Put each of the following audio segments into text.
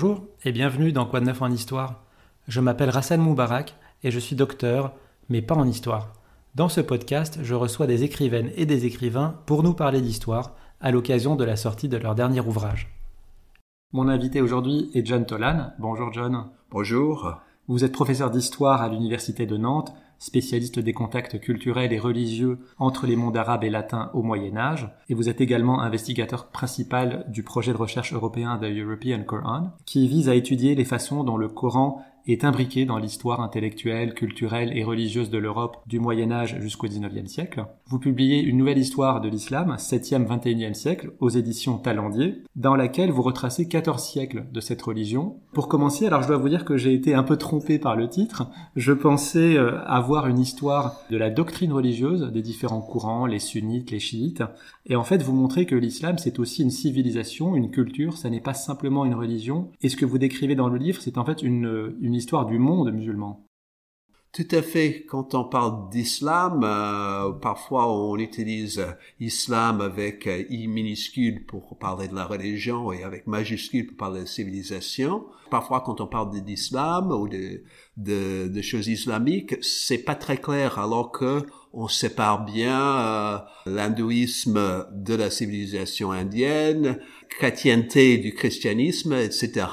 Bonjour et bienvenue dans Quoi de neuf en histoire. Je m'appelle Rassan Moubarak et je suis docteur, mais pas en histoire. Dans ce podcast, je reçois des écrivaines et des écrivains pour nous parler d'histoire à l'occasion de la sortie de leur dernier ouvrage. Mon invité aujourd'hui est John Tolan. Bonjour John. Bonjour. Vous êtes professeur d'histoire à l'Université de Nantes, spécialiste des contacts culturels et religieux entre les mondes arabes et latins au Moyen Âge, et vous êtes également investigateur principal du projet de recherche européen The European Quran, qui vise à étudier les façons dont le Coran est imbriqué dans l'histoire intellectuelle, culturelle et religieuse de l'Europe du Moyen Âge jusqu'au XIXe siècle. Vous publiez une nouvelle histoire de l'islam, 7e, 21e siècle, aux éditions Talendier, dans laquelle vous retracez 14 siècles de cette religion. Pour commencer, alors je dois vous dire que j'ai été un peu trompé par le titre. Je pensais euh, avoir une histoire de la doctrine religieuse des différents courants, les sunnites, les chiites. Et en fait, vous montrez que l'islam, c'est aussi une civilisation, une culture, ça n'est pas simplement une religion. Et ce que vous décrivez dans le livre, c'est en fait une, une histoire du monde musulman. Tout à fait. Quand on parle d'islam, euh, parfois on utilise islam avec euh, i minuscule pour parler de la religion et avec majuscule pour parler de la civilisation. Parfois, quand on parle d'islam ou de, choses islamiques, c'est pas très clair, alors que on sépare bien euh, l'hindouisme de la civilisation indienne, chrétienté du christianisme, etc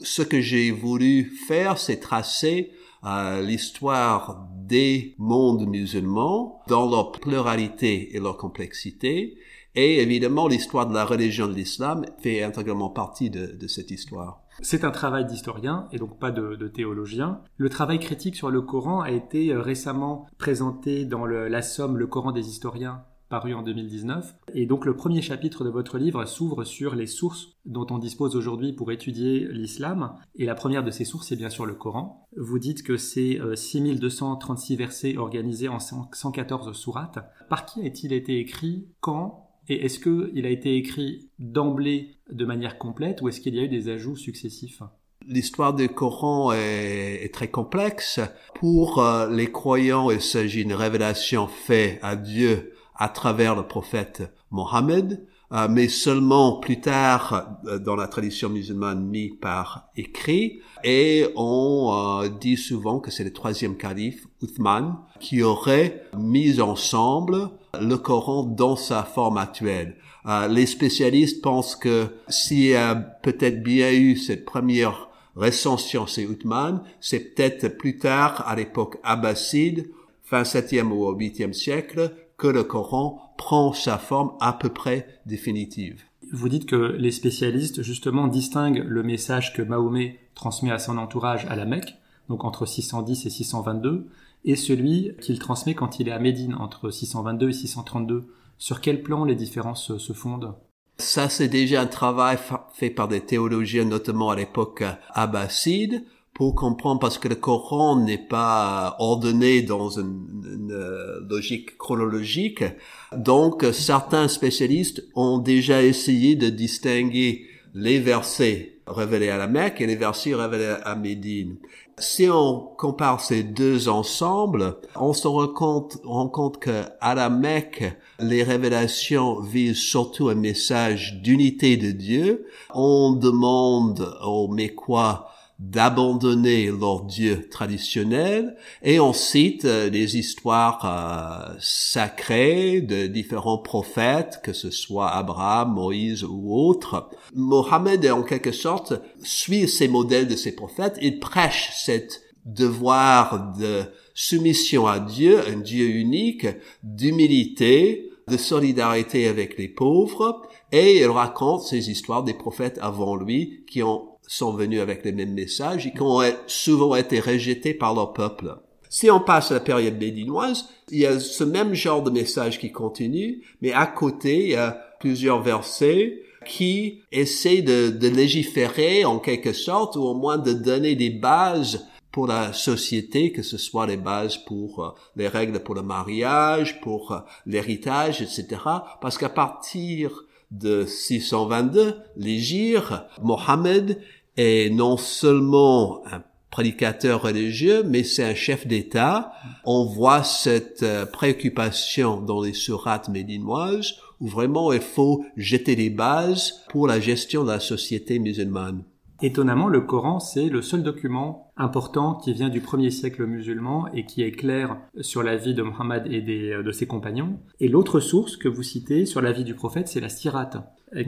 ce que j'ai voulu faire, c'est tracer euh, l'histoire des mondes musulmans dans leur pluralité et leur complexité. Et évidemment, l'histoire de la religion de l'islam fait intégralement partie de, cette histoire. C'est un travail d'historien et donc pas de, théologien. Le travail critique sur le Coran a été euh, récemment présenté dans la somme Le Coran des historiens paru en 2019. Et donc le premier chapitre de votre livre s'ouvre sur les sources dont on dispose aujourd'hui pour étudier l'islam. Et la première de ces sources, c'est bien sûr le Coran. Vous dites que c'est 6236 euh, versets organisés en 114 sourates. Par qui a-t-il été écrit? Quand? Et est-ce qu'il a été écrit d'emblée de manière complète ou est-ce qu'il y a eu des ajouts successifs? L'histoire du Coran est, très complexe. Pour euh, les croyants, il s'agit d'une révélation faite à Dieu à travers le prophète Mohammed, euh, mais seulement plus tard euh, dans la tradition musulmane mis par écrit. Et on euh, dit souvent que c'est le troisième calife, Uthman, qui aurait mis ensemble le Coran dans sa forme actuelle. les spécialistes pensent que s'il y a peut-être bien eu cette première recension, c'est Uthman, c'est peut-être plus tard, à l'époque abbasside, fin 7e ou 8e siècle, que le Coran prend sa forme à peu près définitive. Vous dites que les spécialistes justement distinguent le message que Mahomet transmet à son entourage à la Mecque, donc entre 610 et 622, et celui qu'il transmet quand il est à Médine entre 622 et 632. Sur quel plan les différences se fondent? Ça, c'est déjà un travail fait par des théologiens, notamment à l'époque abbasside, pour comprendre parce que le Coran n'est pas ordonné dans une, euh, logique chronologique. Donc certains spécialistes ont déjà essayé de distinguer les versets révélés à la Mecque et les versets révélés à Médine. Si on compare ces deux ensembles, on se rend compte, rend compte que à la Mecque, les révélations visent surtout un message d'unité de Dieu. On demande aux Mécois d'abandonner leur Dieu traditionnel et on cite euh, des histoires euh, sacrées de différents prophètes, que ce soit Abraham, Moïse ou autres. Mohammed, en quelque sorte, suit ces modèles de ces prophètes, il prêche cette devoir de soumission à Dieu, un Dieu unique, d'humilité, de solidarité avec les pauvres, et il raconte ces histoires des prophètes avant lui qui ont sont venus avec les mêmes messages et qui ont souvent été rejetés par leur peuple. Si on passe à la période bédinoise, il y a ce même genre de message qui continue, mais à côté, il y a plusieurs versets qui essaient de, de légiférer en quelque sorte, ou au moins de donner des bases pour la société, que ce soit les bases pour euh, les règles pour le mariage, pour euh, l'héritage, etc. Parce qu'à partir de 622, l'Égir, Mohammed est non seulement un prédicateur religieux, mais c'est un chef d'État. On voit cette euh, préoccupation dans les sourates médinoises où vraiment il faut jeter les bases pour la gestion de la société musulmane. Étonnamment, le Coran, c'est le seul document important qui vient du premier siècle musulman et qui est clair sur la vie de Mohammed et de ses compagnons. Et l'autre source que vous citez sur la vie du prophète, c'est la Sirat,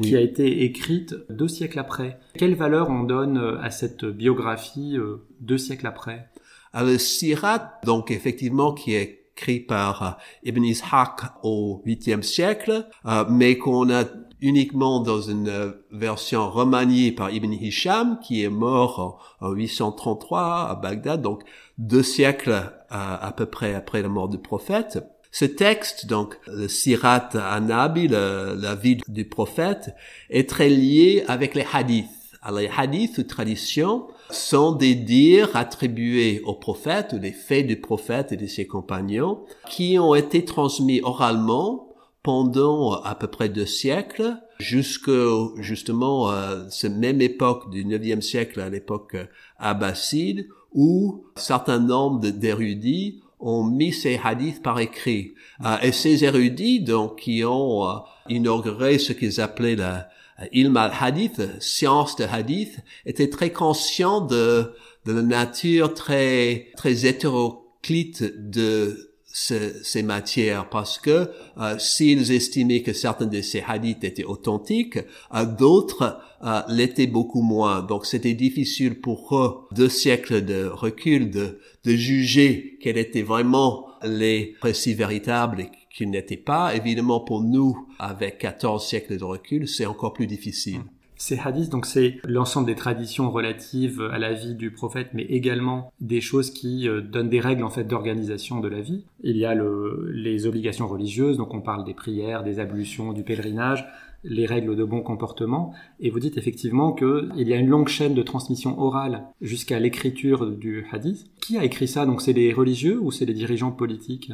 qui a été écrite deux siècles après. Quelle valeur on donne à cette biographie euh, deux siècles après? Alors, Sirat, donc effectivement, qui est écrit par Ibn Ishaq au 8e siècle, euh, mais qu'on a uniquement dans une euh, version remaniée par Ibn Hisham, qui est mort en, 833 à Bagdad, donc deux siècles à, euh, à, peu près après la mort du prophète. Ce texte, donc le Sirat Anabi, la vie du prophète, est très lié avec les hadiths. Alors, les hadiths ou traditions sont des dires attribués au prophète ou faits du prophète et de ses compagnons qui ont été transmis oralement pendant à peu près deux siècles, jusqu'à justement euh, cette même époque du 9e siècle, à l'époque euh, abbasside, où certain nombre d'érudits ont mis ces hadiths par écrit. Euh, et ces érudits, donc, qui ont euh, inauguré ce qu'ils appelaient la ilm al-hadith, science de hadith, étaient très conscients de, de la nature très, très hétéroclite de ces, matières parce que euh, s'ils estimaient que certains de ces hadiths étaient authentiques, euh, d'autres euh, l'étaient beaucoup moins. Donc c'était difficile pour eux, deux siècles de recul, de, de juger quels étaient vraiment les précis véritables et qu'ils n'étaient pas. Évidemment, pour nous, avec 14 siècles de recul, c'est encore plus difficile. Ces hadiths, donc c'est l'ensemble des traditions relatives à la vie du prophète, mais également des choses qui euh, donnent des règles en fait d'organisation de la vie. Il y a le, les obligations religieuses, donc on parle des prières, des ablutions, du pèlerinage, les règles de bon comportement. Et vous dites effectivement qu'il y a une longue chaîne de transmission orale jusqu'à l'écriture du hadith. Qui a écrit ça? Donc c'est les religieux ou c'est les dirigeants politiques?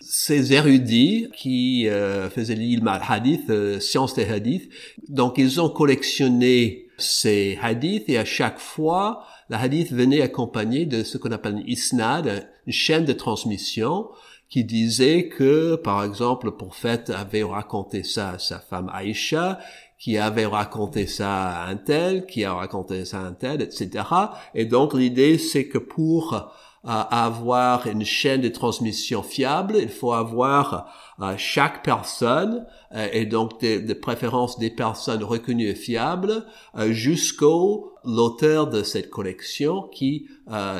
Ces érudits qui euh, faisaient l'ilm al-hadith, euh, science des hadiths, donc ils ont collectionné ces hadiths et à chaque fois, la hadith venait accompagné de ce qu'on appelle une isnad, une chaîne de transmission qui disait que, par exemple, le prophète avait raconté ça à sa femme Aïcha, qui avait raconté ça à un tel, qui a raconté ça à un tel, etc. Et donc l'idée, c'est que pour à avoir une chaîne de transmission fiable, il faut avoir euh, chaque personne euh, et donc de, préférence des personnes reconnues et fiables euh, jusqu'au l'auteur de cette collection qui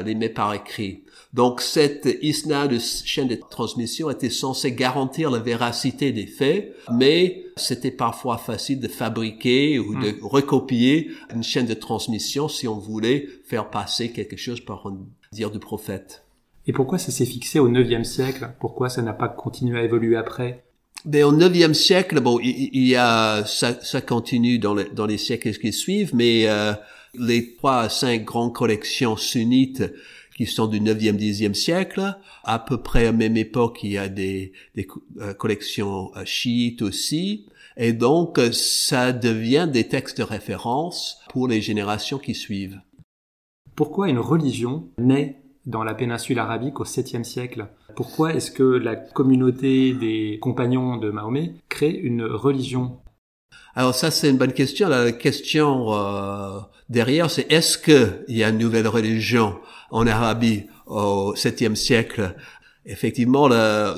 les met par écrit. Donc cette ISNA de chaîne de transmission était censée garantir la véracité des faits, mais c'était parfois facile de fabriquer ou de hmm. recopier une chaîne de transmission si on voulait faire passer quelque chose par un dire du prophète. Et pourquoi ça s'est fixé au IXe siècle? Pourquoi ça n'a pas continué à évoluer après? Ben, au IXe siècle, bon, il, y a ça, ça continue dans, les, dans les siècles qui suivent, mais euh, les trois à cinq grandes collections sunnites qui sont du 9e, 10e siècle. À peu près à même époque, il y a des, des euh, collections euh, chiites aussi. Et donc, ça devient des textes de référence pour les générations qui suivent. Pourquoi une religion naît dans la péninsule arabique au 7e siècle? Pourquoi est-ce que la communauté des compagnons de Mahomet crée une religion? Alors ça c'est une bonne question. La question euh, derrière c'est est-ce qu'il y a une nouvelle religion en Arabie au 7e siècle? Effectivement,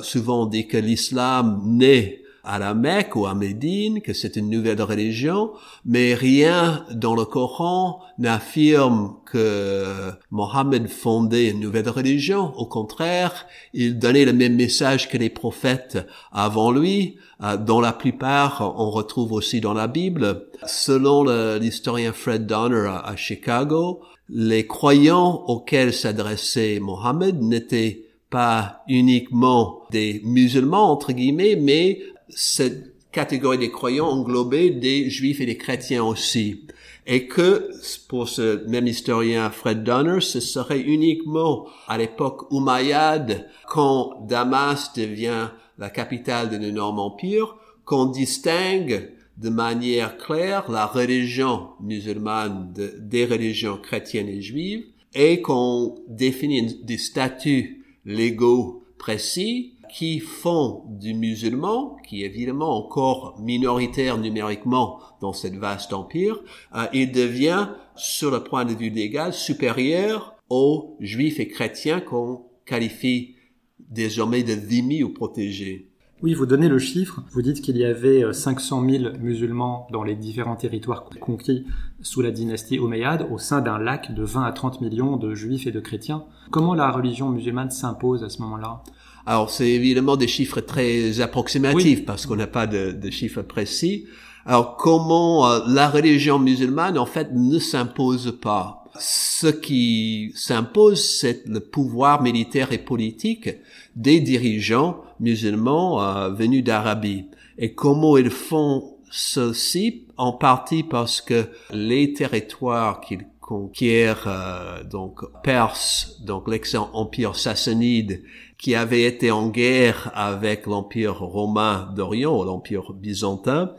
souvent on dit que l'islam naît à la Mecque ou à Médine, que c'est une nouvelle religion, mais rien dans le Coran n'affirme que Mohammed fondait une nouvelle religion. Au contraire, il donnait le même message que les prophètes avant lui, euh, dont la plupart on retrouve aussi dans la Bible. Selon l'historien Fred Donner à Chicago, les croyants auxquels s'adressait Mohammed n'étaient pas uniquement des musulmans, entre guillemets, mais cette catégorie des croyants englobait des juifs et des chrétiens aussi. Et que, pour ce même historien Fred Donner, ce serait uniquement à l'époque umayyade, quand Damas devient la capitale de l'énorme empire, qu'on distingue de manière claire la religion musulmane des religions chrétiennes et juives et qu'on définit des statuts légaux précis qui font du musulman, qui est évidemment encore minoritaire numériquement dans cette vaste empire, euh, il devient, sur le point de vue légal, supérieur aux juifs et chrétiens qu'on qualifie désormais de dhimmi ou protégés. Oui, vous donnez le chiffre. Vous dites qu'il y avait 500 euh, 000 musulmans dans les différents territoires conquis sous la dynastie omeyyade au sein d'un lac de 20 à 30 millions de juifs et de chrétiens. Comment la religion musulmane s'impose à ce moment-là? Alors, c'est évidemment des chiffres très approximatifs parce qu'on n'a pas de, de, chiffres précis. Alors, comment euh, la religion musulmane, en fait, ne s'impose pas? Ce qui s'impose, c'est le pouvoir militaire et politique des dirigeants musulmans euh, venus d'Arabie. Et comment ils font ceci? En partie parce que les territoires qu'ils conquièrent, euh, donc Perse, donc l'ex-empire sassanide, qui avait été en guerre avec l'empire romain d'Orient, l'empire byzantin,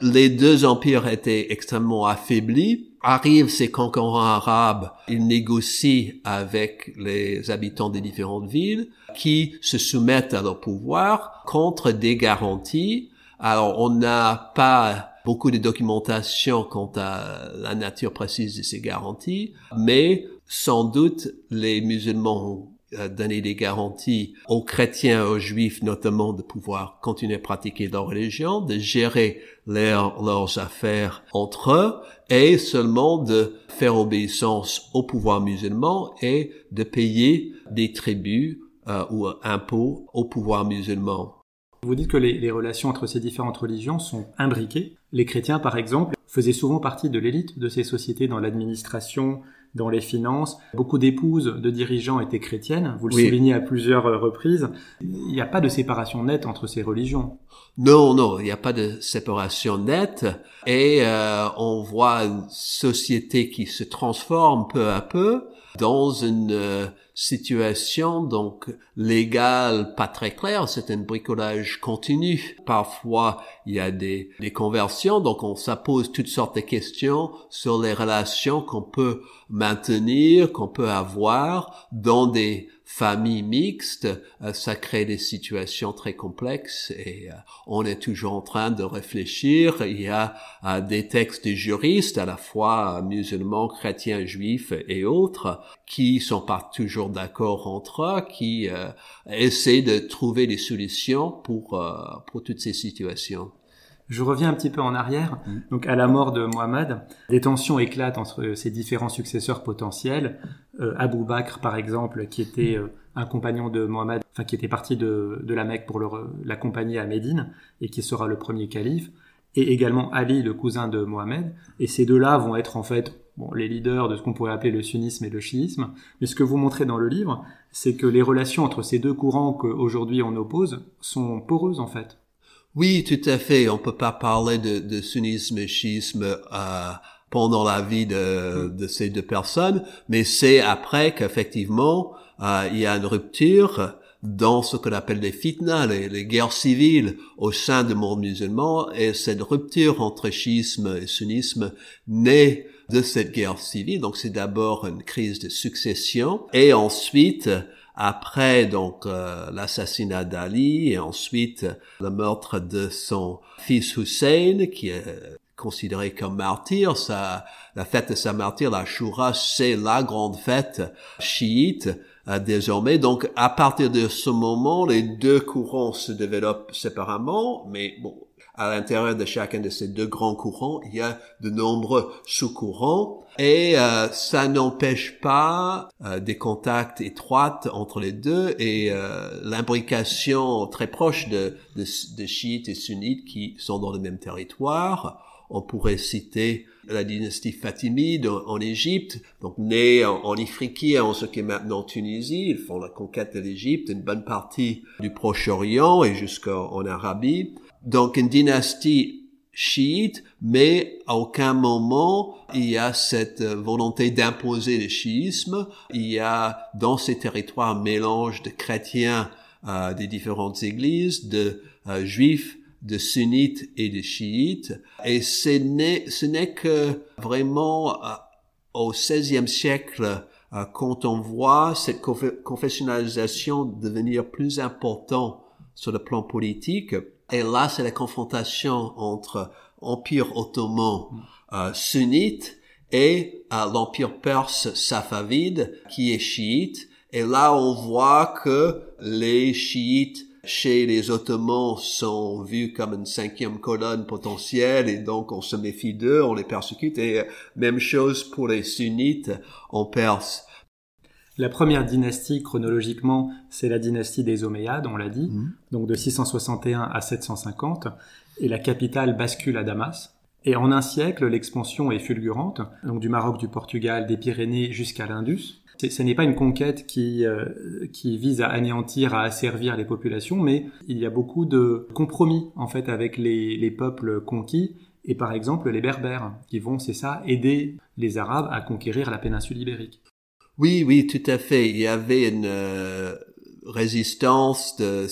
les deux empires étaient extrêmement affaiblis arrivent ces concurrents arabes, ils négocient avec les habitants des différentes villes qui se soumettent à leur pouvoir contre des garanties. Alors, on n'a pas beaucoup de documentation quant à la nature précise de ces garanties, mais sans doute les musulmans donner des garanties aux chrétiens, aux juifs notamment, de pouvoir continuer à pratiquer leur religion, de gérer leurs affaires entre eux, et seulement de faire obéissance au pouvoir musulman et de payer des tributs euh, ou impôts au pouvoir musulman. Vous dites que les, les, relations entre ces différentes religions sont imbriquées. Les chrétiens, par exemple, faisaient souvent partie de l'élite de ces sociétés dans l'administration, dans les finances. Beaucoup d'épouses de dirigeants étaient chrétiennes, vous le soulignez à plusieurs euh, reprises. Il n'y a pas de séparation nette entre ces religions. Non, non, il n'y a pas de séparation nette et euh, on voit une société qui se transforme peu à peu dans une euh, situation donc légale pas très claire, c'est un bricolage continu. Parfois, il y a des, des conversions, donc on pose toutes sortes de questions sur les relations qu'on peut maintenir, qu'on peut avoir dans des famille mixte, euh, ça crée des situations très complexes et euh, on est toujours en train de réfléchir. Il y a euh, des textes de juristes, à la fois musulmans, chrétiens, juifs et autres, qui sont pas toujours d'accord entre eux, qui essaient de trouver des solutions pour toutes ces situations. Je reviens un petit peu en arrière. Mm. Donc, à la mort de Mohammed, des tensions éclatent entre ses différents successeurs potentiels. Euh, Abou Bakr, par exemple, qui était euh, un compagnon de Mohammed, enfin, qui était parti de, de la Mecque pour l'accompagner à Médine et qui sera le premier calife. Et également Ali, le cousin de Mohammed. Et ces deux-là vont être, en fait, bon, les leaders de ce qu'on pourrait appeler le sunnisme et le chiisme. Mais ce que vous montrez dans le livre, c'est que les relations entre ces deux courants qu'aujourd'hui on oppose sont poreuses, en fait. Oui, tout à fait. On peut pas parler de, de sunnisme et chiisme euh, pendant la vie de, de, ces deux personnes, mais c'est après qu'effectivement euh, il y a une rupture dans ce qu'on appelle les fitnas, les, les, guerres civiles au sein du monde musulman, et cette rupture entre chiisme et sunnisme naît de cette guerre civile. Donc c'est d'abord une crise de succession, et ensuite après donc euh, l'assassinat d'Ali et ensuite le meurtre de son fils Hussein qui est considéré comme martyr, ça, la fête de sa martyr, la Shura, c'est la grande fête chiite euh, désormais. Donc à partir de ce moment, les deux courants se développent séparément, mais bon, à l'intérieur de chacun de ces deux grands courants, il y a de nombreux sous-courants et euh, ça n'empêche pas euh, des contacts étroits entre les deux et euh, l'imbrication très proche de, de, de, chiites et sunnites qui sont dans le même territoire. On pourrait citer la dynastie fatimide en, Égypte, donc née en, en Ifriqiya, en ce qui est maintenant Tunisie. Ils font la conquête de l'Égypte, une bonne partie du Proche-Orient et jusqu'en Arabie donc une dynastie chiite, mais à aucun moment il y a cette volonté d'imposer le chiisme. Il y a dans ces territoires un mélange de chrétiens euh, des différentes églises, de euh, juifs, de sunnites et de chiites. Et ce n'est que vraiment euh, au XVIe siècle quand on voit cette confessionnalisation devenir plus important sur le plan politique. Et là, c'est la confrontation entre Empire ottoman euh, sunnite et euh, l'Empire perse safavide qui est chiite. Et là, on voit que les chiites chez les Ottomans sont vus comme une cinquième colonne potentielle et donc on se méfie d'eux, on les persécute et même chose pour les sunnites en Perse. La première dynastie, chronologiquement, c'est la dynastie des Omeyyades, on l'a dit, mhm. donc de 661 à 750, et la capitale bascule à Damas. Et en un siècle, l'expansion est fulgurante, donc du Maroc, du Portugal, des Pyrénées jusqu'à l'Indus. Ce n'est pas une conquête qui, euh, qui vise à anéantir, à asservir les populations, mais il y a beaucoup de compromis en fait avec les, les peuples conquis et par exemple les Berbères qui vont, c'est ça, aider les Arabes à conquérir la péninsule ibérique. Oui, oui, tout à fait. Il y avait une euh, résistance de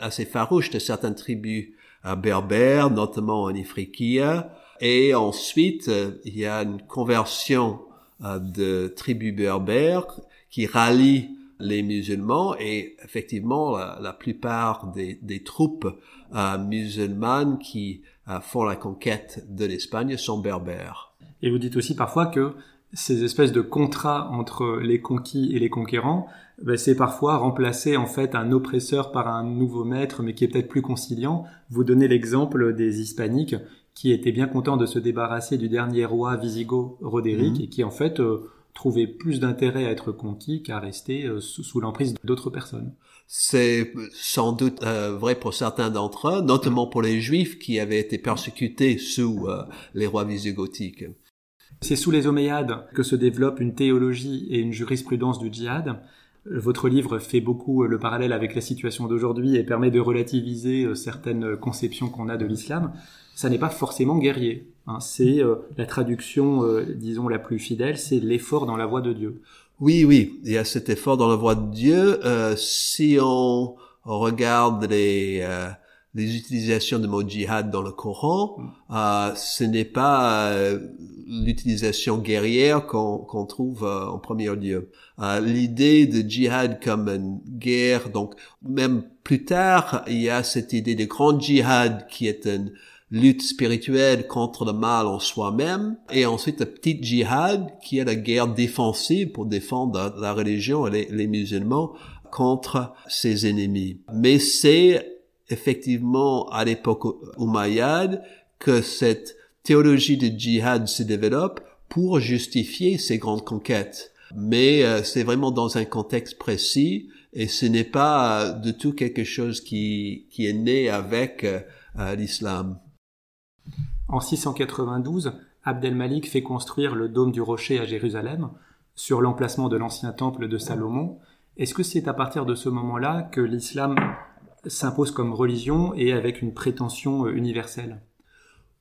assez farouche de certaines tribus euh, berbères, notamment en Ifriqiya. Et ensuite, il y a une conversion euh, de tribus berbères qui rallient les musulmans et effectivement la, plupart des, des troupes euh, musulmanes qui euh, font la conquête de l'Espagne sont berbères. Et vous dites aussi parfois que ces espèces de contrats entre les conquis et les conquérants, ben, c'est parfois remplacer en fait un oppresseur par un nouveau maître, mais qui est peut-être plus conciliant. Vous donnez l'exemple des hispaniques qui était bien content de se débarrasser du dernier roi wisigoth Roderick mhm. et qui en fait euh, trouvait plus d'intérêt à être conquis qu'à rester euh, sous, l'emprise d'autres personnes. C'est sans doute euh, vrai pour certains d'entre eux, notamment pour les Juifs qui avaient été persécutés sous les rois visigothiques. C'est sous les Omeyyades que se développe une théologie et une jurisprudence du djihad. Votre livre fait beaucoup le parallèle avec la situation d'aujourd'hui et permet de relativiser certaines conceptions qu'on a de l'islam ça n'est pas forcément guerrier. Hein. C'est euh, la traduction, euh, disons, la plus fidèle, c'est l'effort dans la voie de Dieu. Oui, oui, il y a cet effort dans la voie de Dieu. Euh, si on regarde les les utilisations de mot djihad dans le Coran, mm. ce n'est pas l'utilisation guerrière qu'on trouve en premier lieu. L'idée de djihad comme une guerre, donc même plus tard, il y a cette idée de grand djihad qui est une lutte spirituelle contre le mal en soi-même, et ensuite le petit djihad qui est la guerre défensive pour défendre la religion et les, musulmans contre ses ennemis. Mais c'est effectivement à l'époque umayyade que cette théologie de djihad se développe pour justifier ces grandes conquêtes. Mais euh, c'est vraiment dans un contexte précis et ce n'est pas de tout quelque chose qui, qui est né avec euh, l'islam. En 692, Abdel-Malik fait construire le dôme du rocher à Jérusalem, sur l'emplacement de l'ancien temple de Salomon. Est-ce que c'est à partir de ce moment-là que l'islam s'impose comme religion et avec une prétention universelle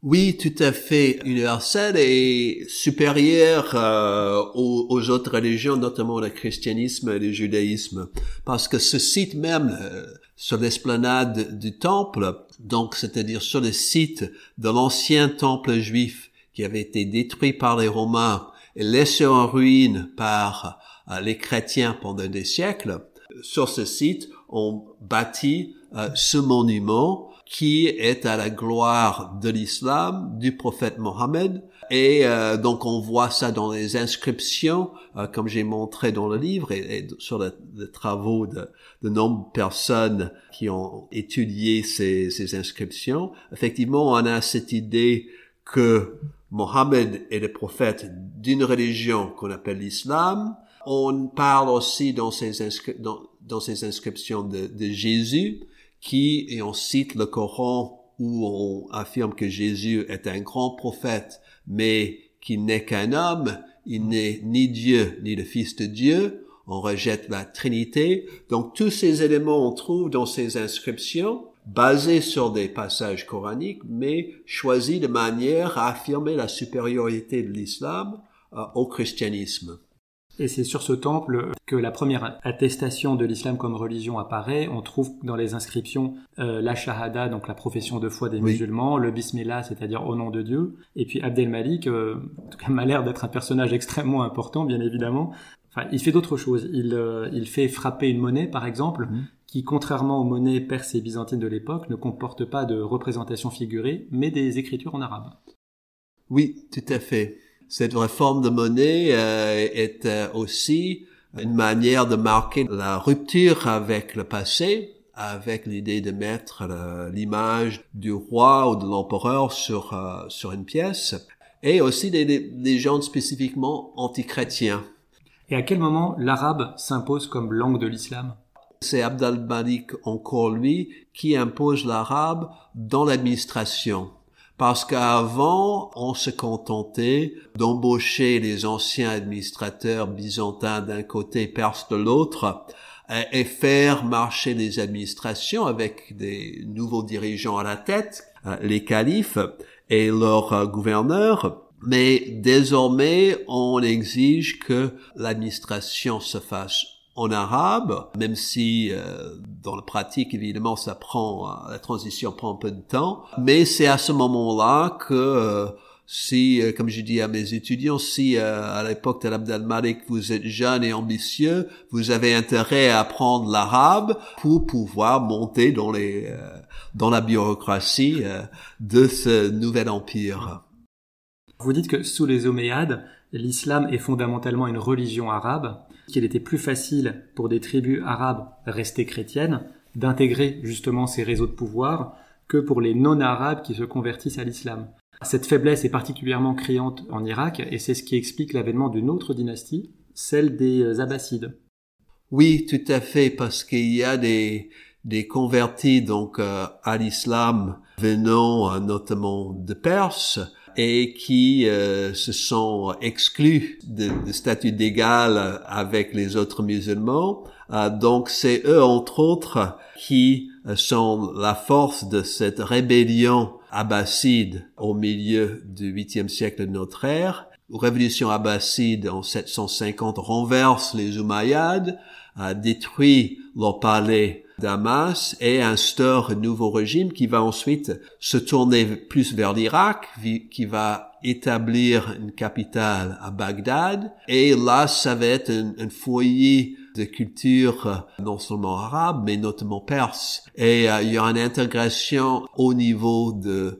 oui, tout à fait universelle et supérieure euh, aux, autres religions, notamment le christianisme et le judaïsme. Parce que ce site même, euh, sur l'esplanade du temple, donc c'est-à-dire sur le site de l'ancien temple juif qui avait été détruit par les Romains et laissé en ruine par euh, les chrétiens pendant des siècles, sur ce site, on bâtit ce monument qui est à la gloire de l'islam, du prophète Mohammed. Et euh, donc on voit ça dans les inscriptions, euh, comme j'ai montré dans le livre, et, sur les travaux de, de nombreuses personnes qui ont étudié ces, ces inscriptions. Effectivement, on a cette idée que Mohammed est le prophète d'une religion qu'on appelle l'islam. On parle aussi dans ces, dans, dans ces inscriptions de, de Jésus, qui, et on cite le Coran où on affirme que Jésus est un grand prophète, mais qu'il n'est qu'un homme, il n'est ni Dieu ni le Fils de Dieu, on rejette la Trinité. Donc tous ces éléments on trouve dans ces inscriptions, basés sur des passages coraniques, mais choisis de manière à affirmer la supériorité de l'islam euh, au christianisme. Et c'est sur ce temple que la première attestation de l'islam comme religion apparaît. On trouve dans les inscriptions euh, la shahada, donc la profession de foi des musulmans, le bismillah, c'est-à-dire au nom de Dieu. Et puis Abdel Malik, euh, en tout cas, m'a l'air d'être un personnage extrêmement important, bien évidemment. Enfin, il fait d'autres choses. Il, euh, il fait frapper une monnaie, par exemple, mhm qui, contrairement aux monnaies perses et byzantines de l'époque, ne comportent pas de représentation figurée, mais des écritures en arabe. Oui, tout à fait. Cette réforme de monnaie euh, est euh, aussi une manière de marquer la rupture avec le passé, avec l'idée de mettre l'image du roi ou de l'empereur sur euh, sur une pièce, et aussi des, des gens spécifiquement anti-chrétiens. Et à quel moment l'arabe s'impose comme langue de l'islam? C'est Abd al-Malik encore lui qui impose l'arabe dans l'administration. Parce qu'avant, on se contentait d'embaucher les anciens administrateurs byzantins d'un côté, perses de l'autre, et faire marcher les administrations avec des nouveaux dirigeants à la tête, euh, les califes et leurs euh, gouverneurs. Mais désormais, on exige que l'administration se fasse en arabe, même si euh, dans la pratique, évidemment, ça prend, euh, la transition prend un peu de temps. Mais c'est à ce moment-là que euh, si, comme je dis à mes étudiants, si à l'époque de l'Abdel Malik, vous êtes jeune et ambitieux, vous avez intérêt à apprendre l'arabe pour pouvoir monter dans les dans la bureaucratie de ce nouvel empire. Vous dites que sous les Omeyyades, l'islam est fondamentalement une religion arabe qu'il était plus facile pour des tribus arabes restées chrétiennes d'intégrer justement ces réseaux de pouvoir que pour les non-arabes qui se convertissent à l'islam. Cette faiblesse est particulièrement criante en Irak et c'est ce qui explique l'avènement d'une autre dynastie, celle des Abbassides. Oui, tout à fait, parce qu'il y a des, des convertis donc euh, à l'islam venant euh, notamment de Perse, et qui euh, se sont exclus de, de statut d'égal avec les autres musulmans. Euh, donc c'est eux, entre autres, qui euh, sont la force de cette rébellion abbasside au milieu du 8e siècle de notre ère. Révolution abbasside en 750 renverse les Umayyads, détruit leur palais Damas et instaure un nouveau régime qui va ensuite se tourner plus vers l'Irak, qui va établir une capitale à Bagdad. Et là, ça va être un, foyer de culture euh, non seulement arabe, mais notamment perse. Et euh, il y aura une intégration au niveau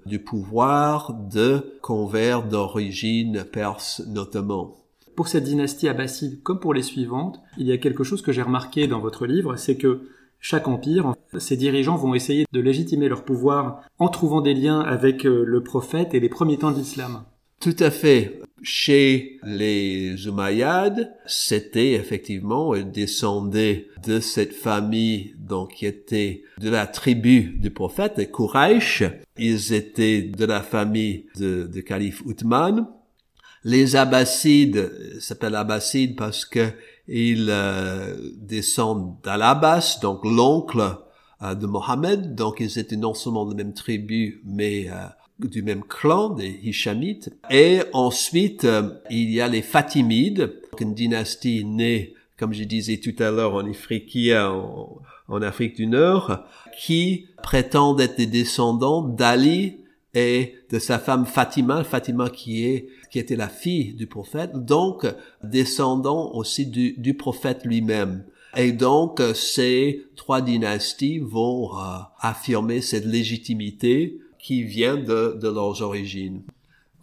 du pouvoir de convers d'origine perse notamment. Pour cette dynastie abbasside, comme pour les suivantes, il y a quelque chose que j'ai remarqué dans votre livre, c'est que chaque empire, ses dirigeants vont essayer de légitimer leur pouvoir en trouvant des liens avec euh, le prophète et les premiers temps de l'islam. Tout à fait. Chez les Umayyads, c'était effectivement, ils descendaient de cette famille donc qui était de la tribu du prophète, les. Ils étaient de la famille de, de calife Uthman. Les Abbassides s'appellent Abbassides parce que ils euh, descendent d'Al-Abbas, donc l'oncle euh, de Mohammed. Donc ils étaient non seulement de la même tribu, mais euh, du même clan des Hishamites. Et ensuite, il y a les Fatimides, une dynastie née, comme je disais tout à l'heure, en Afrique, en, en Afrique du Nord, qui prétendent être des descendants d'Ali et de sa femme Fatima, Fatima qui est qui était la fille du prophète, donc descendant aussi du, prophète lui-même. Et donc ces trois dynasties vont euh, affirmer cette légitimité qui vient de, de leurs origines.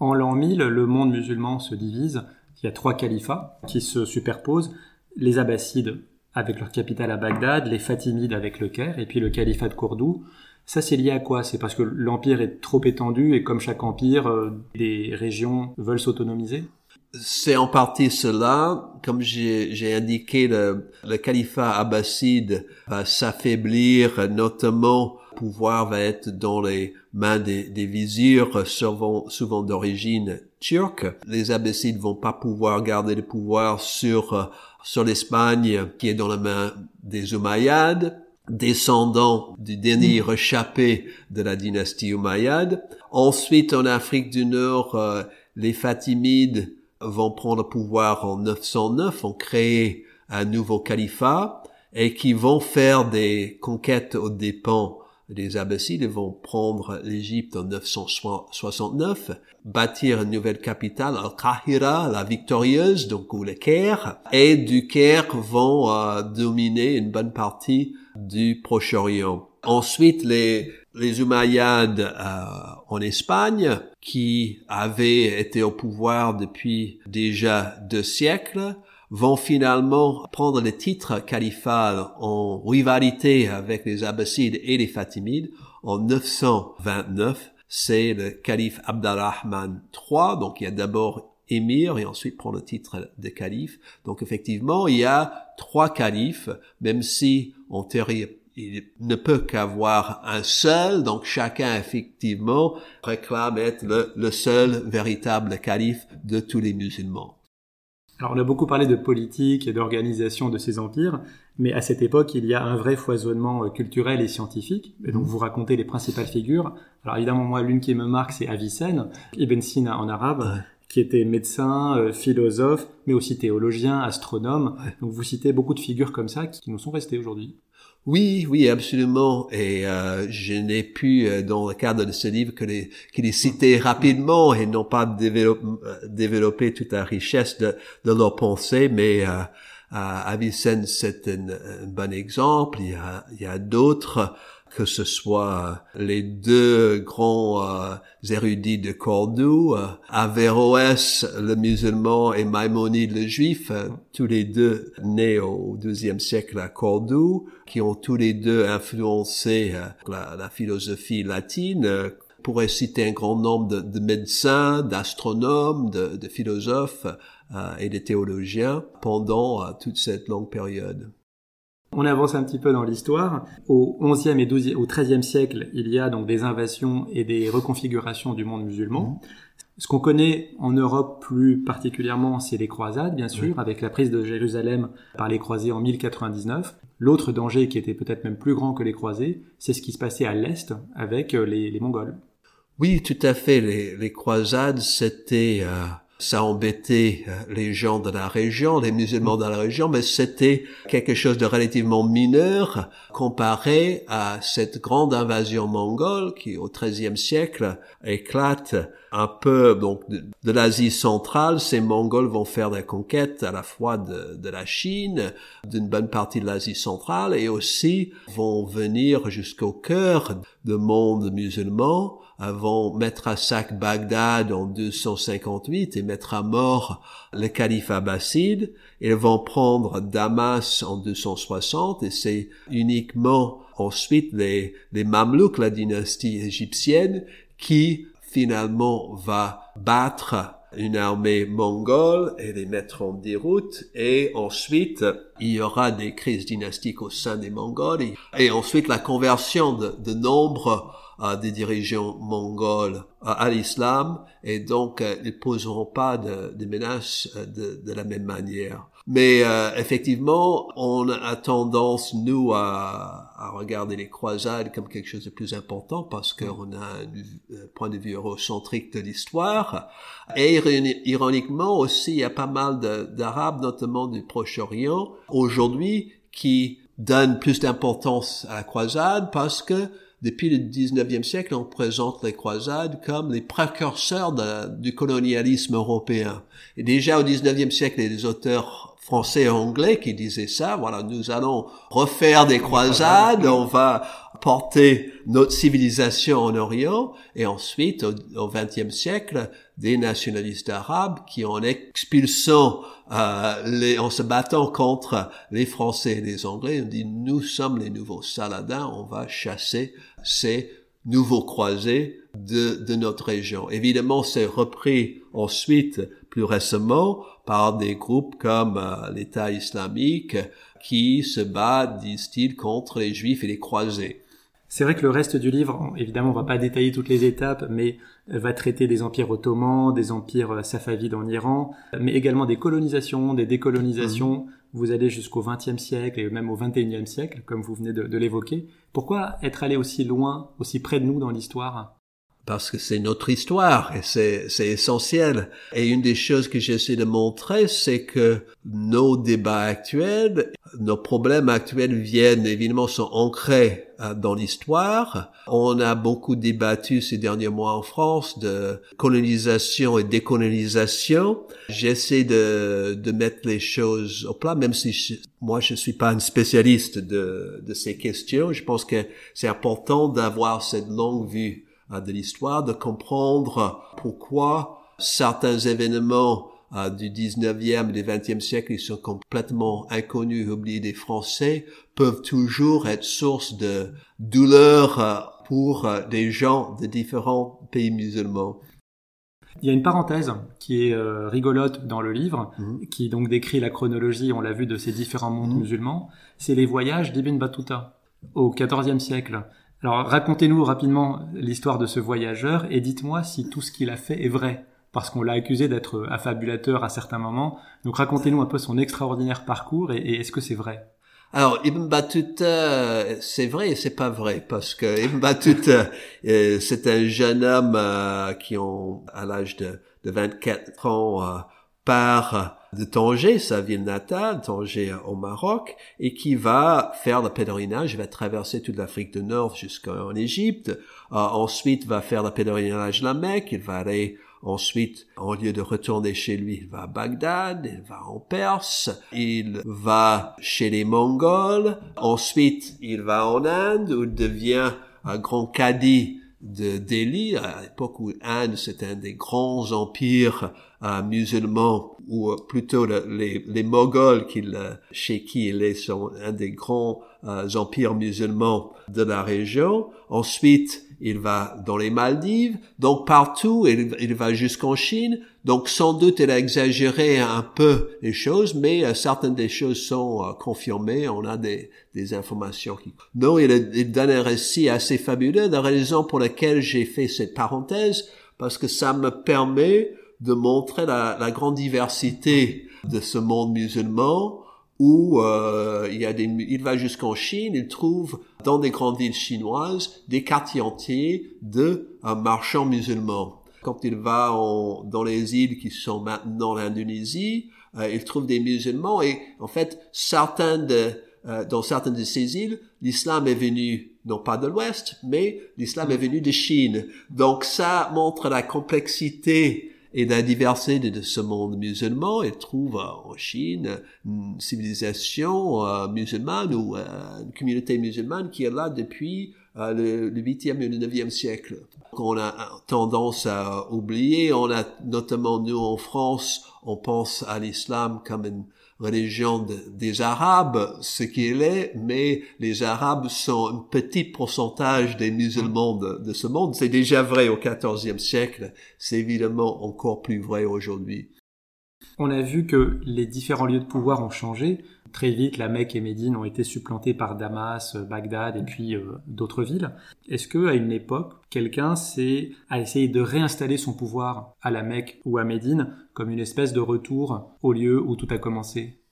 En l'an 1000, le monde musulman se divise. Il y a trois califats qui se superposent. Les Abbassides avec leur capitale à Bagdad, les Fatimides avec le Caire, et puis le califat de Cordoue. Ça, c'est lié à quoi? C'est parce que l'empire est trop étendu et comme chaque empire, euh, les régions veulent s'autonomiser? C'est en partie cela. Comme j'ai indiqué, le, le, califat abbasside va s'affaiblir, notamment le pouvoir va être dans les mains des, des vizirs, souvent, souvent d'origine turque. Les abbassides vont pas pouvoir garder le pouvoir sur, sur l'Espagne, qui est dans la main des Umayyads descendant du dernier mm. rechappé de la dynastie Umayyad. Ensuite, en Afrique du Nord, euh, les Fatimides vont prendre le pouvoir en 909, vont créer un nouveau califat et qui vont faire des conquêtes aux dépens les Abbassides vont prendre l'Égypte en 969, bâtir une nouvelle capitale, Al-Qahira, la victorieuse, donc ou le Caire, et du Caire vont euh, dominer une bonne partie du Proche-Orient. Ensuite, les, les Umayyads euh, en Espagne, qui avaient été au pouvoir depuis déjà deux siècles, vont finalement prendre le titre califal en rivalité avec les Abbassides et les Fatimides en 929. C'est le calife Abdalrahman III, donc il y a d'abord émir et ensuite prend le titre de calife. Donc effectivement, il y a trois califes, même si en théorie il ne peut qu'avoir un seul, donc chacun effectivement réclame être le, le seul véritable calife de tous les musulmans. Alors on a beaucoup parlé de politique et d'organisation de ces empires, mais à cette époque, il y a un vrai foisonnement euh, culturel et scientifique. Et donc vous racontez les principales figures. Alors évidemment, moi, l'une qui me marque, c'est Avicenne, Ibn Sina en arabe, qui était médecin, euh, philosophe, mais aussi théologien, astronome. Donc vous citez beaucoup de figures comme ça qui nous sont restées aujourd'hui. Oui, oui, absolument. Et euh, je n'ai pu, euh, dans le cadre de ce livre, que les, que les citer rapidement et non pas développer, euh, développer toute la richesse de, de leur pensée, mais euh, Avicenne, c'est un, un, bon exemple. Il y a, il y a d'autres que ce soit les deux grands euh, érudits de Cordoue, euh, Averroès le musulman et Maïmonide le juif, euh, tous les deux nés au deuxième siècle à Cordoue, qui ont tous les deux influencé la, philosophie latine. On pourrait citer un grand nombre de, médecins, d'astronomes, de, de, philosophes et de théologiens pendant toute cette longue période. On avance un petit peu dans l'histoire. Au 11e et 12 au 13e siècle, il y a donc des invasions et des reconfigurations du monde musulman. Ce qu'on connaît en Europe plus particulièrement, c'est les croisades, bien sûr, avec la prise de Jérusalem par les croisés en 1099. L'autre danger qui était peut-être même plus grand que les croisés, c'est ce qui se passait à l'Est avec euh, les, Mongols. Oui, tout à fait. Les, croisades, c'était... Euh, ça embêtait euh, les gens de la région, les musulmans de la région, mais c'était quelque chose de relativement mineur comparé à cette grande invasion mongole qui, au XIIIe siècle, éclate un peu donc de, l'Asie centrale. Ces Mongols vont faire la conquête à la fois de, de la Chine, d'une bonne partie de l'Asie centrale, et aussi vont venir jusqu'au cœur du monde musulman vont mettre à sac Bagdad en 258 et mettre à mort le calife abbasside. Ils vont prendre Damas en 260 et c'est uniquement ensuite les, les Mamelouks, la dynastie égyptienne, qui finalement va battre une armée mongole et les mettre en déroute et ensuite il y aura des crises dynastiques au sein des Mongols et, ensuite la conversion de, de nombre des dirigeants mongols à l'islam et donc euh, ils poseront pas de, menaces euh, de, la même manière. Mais euh, effectivement, on a tendance nous à, à, regarder les croisades comme quelque chose de plus important parce qu'on a un, point de vue eurocentrique de l'histoire. Et ironiquement aussi, il y a pas mal d'Arabes, notamment du Proche-Orient, aujourd'hui, qui donnent plus d'importance à la croisade parce que depuis le 19e siècle, on présente les croisades comme les précurseurs du colonialisme européen. Et déjà au 19e siècle, des auteurs français et anglais qui disaient ça, voilà, nous allons refaire des croisades, on va porter notre civilisation en Orient, et ensuite, au XXe siècle, des nationalistes arabes qui, en expulsant, euh, les, en se battant contre les Français et les Anglais, ont dit nous sommes les nouveaux Saladins, on va chasser ces nouveaux croisés de, de notre région. Évidemment, c'est repris ensuite, plus récemment, par des groupes comme euh, l'État islamique qui se bat, disent-ils, contre les Juifs et les croisés. C'est vrai que le reste du livre, évidemment, on va pas détailler toutes les étapes, mais va traiter des empires ottomans, des empires euh, safavides en Iran, mais également des colonisations, des décolonisations. Mhm. Vous allez jusqu'au XXe siècle et même au XXIe siècle, comme vous venez de, de l'évoquer. Pourquoi être allé aussi loin, aussi près de nous dans l'histoire? Parce que c'est notre histoire et c'est, essentiel. Et une des choses que j'essaie de montrer, c'est que nos débats actuels nos problèmes actuels viennent évidemment sont ancrés euh, dans l'histoire. On a beaucoup débattu ces derniers mois en France de colonisation et décolonisation. J'essaie de, de mettre les choses au plat, même si moi je suis pas un spécialiste de, de ces questions. Je pense que c'est important d'avoir cette longue vue de l'histoire, de comprendre pourquoi certains événements du 19e et du 20e siècle, ils sont complètement inconnus, oubliés des Français, peuvent toujours être source de douleur euh, pour euh, des gens de différents pays musulmans. Il y a une parenthèse qui est euh, rigolote dans le livre, mhm. qui donc décrit la chronologie, on l'a vu, de ces différents mondes mhm. musulmans. C'est les voyages d'Ibn Battuta au XIVe siècle. Alors racontez-nous rapidement l'histoire de ce voyageur et dites-moi si tout ce qu'il a fait est vrai parce qu'on l'a accusé d'être affabulateur à certains moments. Donc racontez-nous un peu son extraordinaire parcours et, est-ce que c'est vrai? Alors Ibn Battuta, c'est vrai et c'est pas vrai parce que Ibn Battuta, euh, c'est un jeune homme euh, qui, à l'âge de, de 24 ans, euh, part de Tanger, sa ville natale, Tanger au Maroc, et qui va faire le pèlerinage, va traverser toute l'Afrique du Nord jusqu'en Égypte, ensuite va faire le pèlerinage de la Mecque, il va aller Ensuite, au lieu de retourner chez lui, il va à Bagdad, il va en Perse, il va chez les Mongols. Ensuite, il va en Inde où il devient un grand cadi de Delhi, à l'époque où Inde c'était un des grands empires euh, musulmans, ou plutôt les, les Moghols euh, chez qui il est sont un des grands euh, empires musulmans de la région. Ensuite, il va dans les Maldives, donc partout, il, il va jusqu'en Chine. Donc sans doute, il a exagéré un peu les choses, mais euh, certaines des choses sont euh, confirmées. On a des, des informations qui... Non, il, il, donne un récit assez fabuleux, la raison pour laquelle j'ai fait cette parenthèse, parce que ça me permet de montrer la, la grande diversité de ce monde musulman, où euh, il, y a des, il va jusqu'en Chine, il trouve dans des grandes villes chinoises des quartiers entiers de euh, marchands musulmans. Quand il va en, dans les îles qui sont maintenant l'Indonésie, euh, il trouve des musulmans et en fait, certains de, euh, dans certaines de ces îles, l'islam est venu non pas de l'Ouest, mais l'islam est venu de Chine. Donc ça montre la complexité et la diversité de ce monde musulman. Il trouve euh, en Chine une civilisation euh, musulmane ou euh, une communauté musulmane qui est là depuis le, 8e et le 9e siècle. On a tendance à oublier, on a notamment nous en France, on pense à l'islam comme une religion des Arabes, ce qu'il est, mais les Arabes sont un petit pourcentage des musulmans de, ce monde. C'est déjà vrai au XIVe siècle, c'est évidemment encore plus vrai aujourd'hui. On a vu que les différents lieux de pouvoir ont changé. Très vite, la Mecque et Médine ont été supplantés par Damas, Bagdad et puis euh, d'autres villes. Est-ce que à une époque, quelqu'un a essayé de réinstaller son pouvoir à la Mecque ou à Médine comme une espèce de retour au lieu où tout a commencé?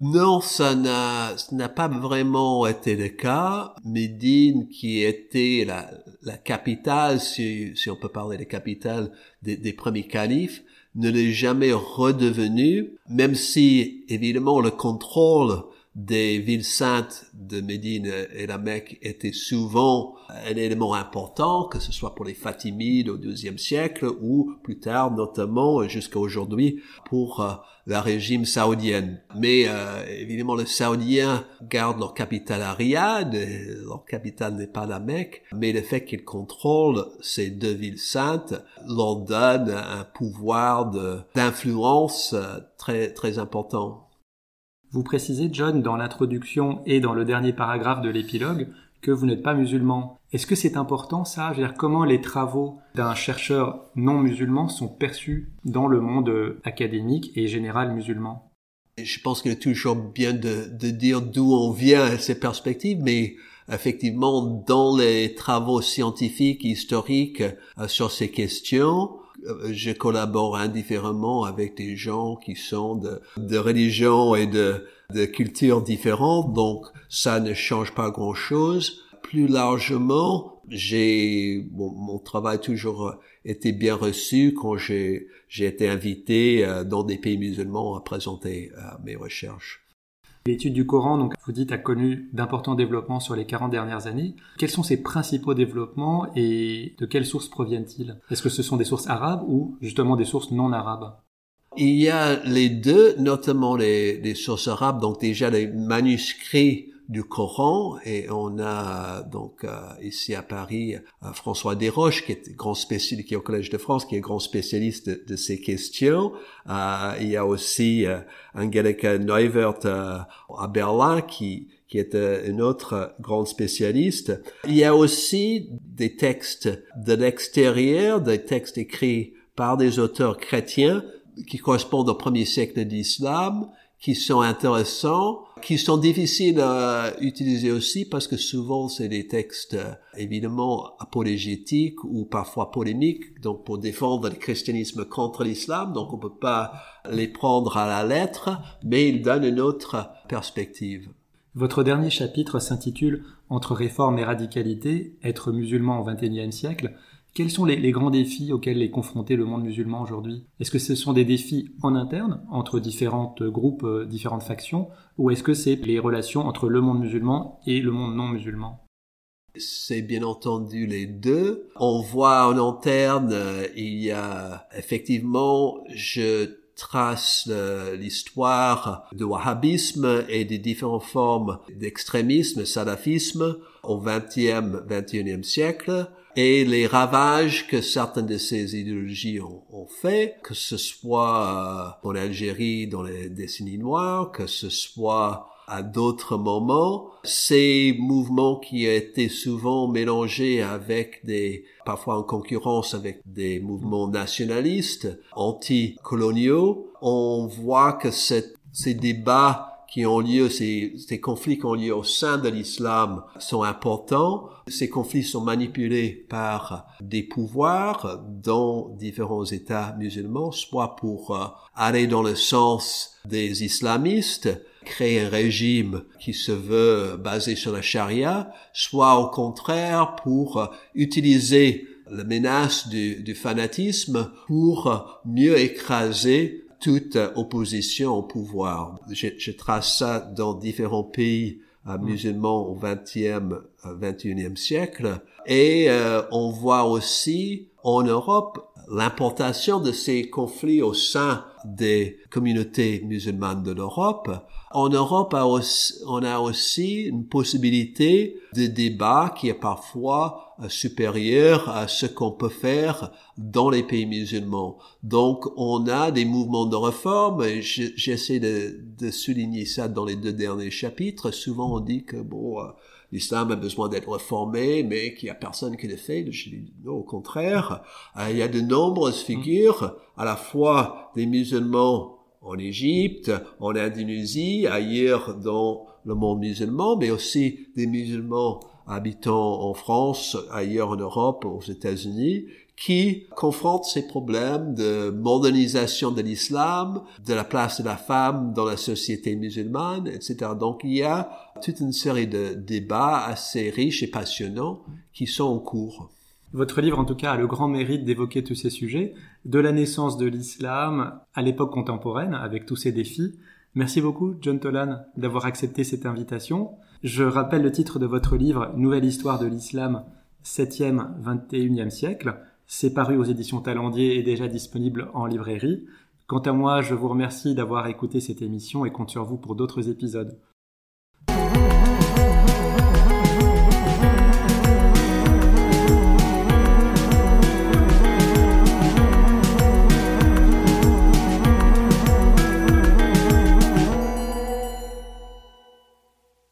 Non, ça n'a, n'a pas vraiment été le cas. Médine, qui était la, la capitale, si, si on peut parler de capitale des, des premiers califes, ne l'est jamais redevenu, même si, évidemment, le contrôle des villes saintes de Médine et la Mecque était souvent un élément important, que ce soit pour les Fatimides au XIIe siècle ou plus tard, notamment jusqu'à aujourd'hui, pour euh, la régime saoudienne. Mais euh, évidemment, les Saoudiens gardent leur capitale à Riyad, leur capitale n'est pas la Mecque, mais le fait qu'ils contrôlent ces deux villes saintes leur donne un pouvoir d'influence euh, très très important. Vous précisez, John, dans l'introduction et dans le dernier paragraphe de l'épilogue, que vous n'êtes pas musulman. Est-ce que c'est important ça? Je veux dire, comment les travaux d'un chercheur non musulman sont perçus dans le monde académique et général musulman? Je pense qu'il est toujours bien de, de dire d'où on vient ces perspectives, mais effectivement, dans les travaux scientifiques, historiques euh, sur ces questions, euh, je collabore indifféremment avec des gens qui sont de, de religions et de, de cultures différentes, donc ça ne change pas grand-chose. Plus largement, j'ai bon, mon travail toujours été bien reçu quand j'ai j'ai été invité euh, dans des pays musulmans à présenter euh, mes recherches. L'étude du Coran, donc, vous dites, a connu d'importants développements sur les 40 dernières années. Quels sont ces principaux développements et de quelles sources proviennent-ils? Est-ce que ce sont des sources arabes ou justement des sources non arabes? Il y a les deux, notamment les, les sources arabes, donc déjà les manuscrits du Coran et on a donc euh, ici à Paris euh, François Desroches qui est grand spécialiste qui est au Collège de France qui est grand spécialiste de, ces questions euh, il y a aussi Angelika Neuvert à Berlin qui qui est une autre grande spécialiste. Il y a aussi des textes de l'extérieur, des textes écrits par des auteurs chrétiens qui correspondent au premier siècle d'islam qui sont intéressants, qui sont difficiles à utiliser aussi parce que souvent c'est des textes euh, évidemment apologétiques ou parfois polémiques, donc pour défendre le christianisme contre l'islam, donc on peut pas les prendre à la lettre, mais ils donnent une autre perspective. Votre dernier chapitre s'intitule Entre réforme et radicalité, être musulman au XXIe siècle. Quels sont les, grands défis auxquels est confronté le monde musulman aujourd'hui? Est-ce que ce sont des défis en interne, entre différents groupes, euh, différentes factions, ou est-ce que c'est les relations entre le monde musulman et le monde non musulman? C'est bien entendu les deux. On voit en interne, euh, il y a effectivement, je trace l'histoire du wahhabisme et des différentes formes d'extrémisme, salafisme au XXe, XXIe siècle et les ravages que certaines de ces idéologies ont, fait, que ce soit euh, en Algérie dans les décennies noires, que ce soit à d'autres moments, ces mouvements qui étaient souvent mélangés avec des, parfois en concurrence avec des mouvements nationalistes, anti-coloniaux, on voit que ces débats qui ont lieu, ces, ces conflits qui ont lieu au sein de l'islam sont importants. Ces conflits sont manipulés par des pouvoirs dans différents États musulmans, soit pour euh, aller dans le sens des islamistes, créer un régime qui se veut basé sur la charia, soit au contraire pour euh, utiliser la menace du, du fanatisme pour mieux écraser toute opposition au pouvoir. Je, je trace ça dans différents pays euh, musulmans au 20e, 21e siècle. Et euh, on voit aussi en Europe l'importation de ces conflits au sein des communautés musulmanes de l'Europe. En Europe, on a aussi une possibilité de débat qui est parfois euh, supérieur à ce qu'on peut faire dans les pays musulmans. Donc, on a des mouvements de réforme. J'essaie de, souligner ça dans les deux derniers chapitres. Souvent, on dit que bon, euh, l'islam a besoin d'être réformé, mais qu'il y a personne qui le fait. Non, au contraire. Euh, il y a de nombreuses figures, à la fois des musulmans en Égypte, en Indonésie, ailleurs dans le monde musulman, mais aussi des musulmans habitant en France, ailleurs en Europe, aux États-Unis, qui confrontent ces problèmes de modernisation de l'islam, de la place de la femme dans la société musulmane, etc. Donc il y a toute une série de débats assez riches et passionnants qui sont en cours. Votre livre, en tout cas, a le grand mérite d'évoquer tous ces sujets, de la naissance de l'islam à l'époque contemporaine, avec tous ces défis. Merci beaucoup, John Tolan, d'avoir accepté cette invitation. Je rappelle le titre de votre livre, Nouvelle histoire de l'islam, 7e, 21e siècle. C'est paru aux éditions Talendier et déjà disponible en librairie. Quant à moi, je vous remercie d'avoir écouté cette émission et compte sur vous pour d'autres épisodes.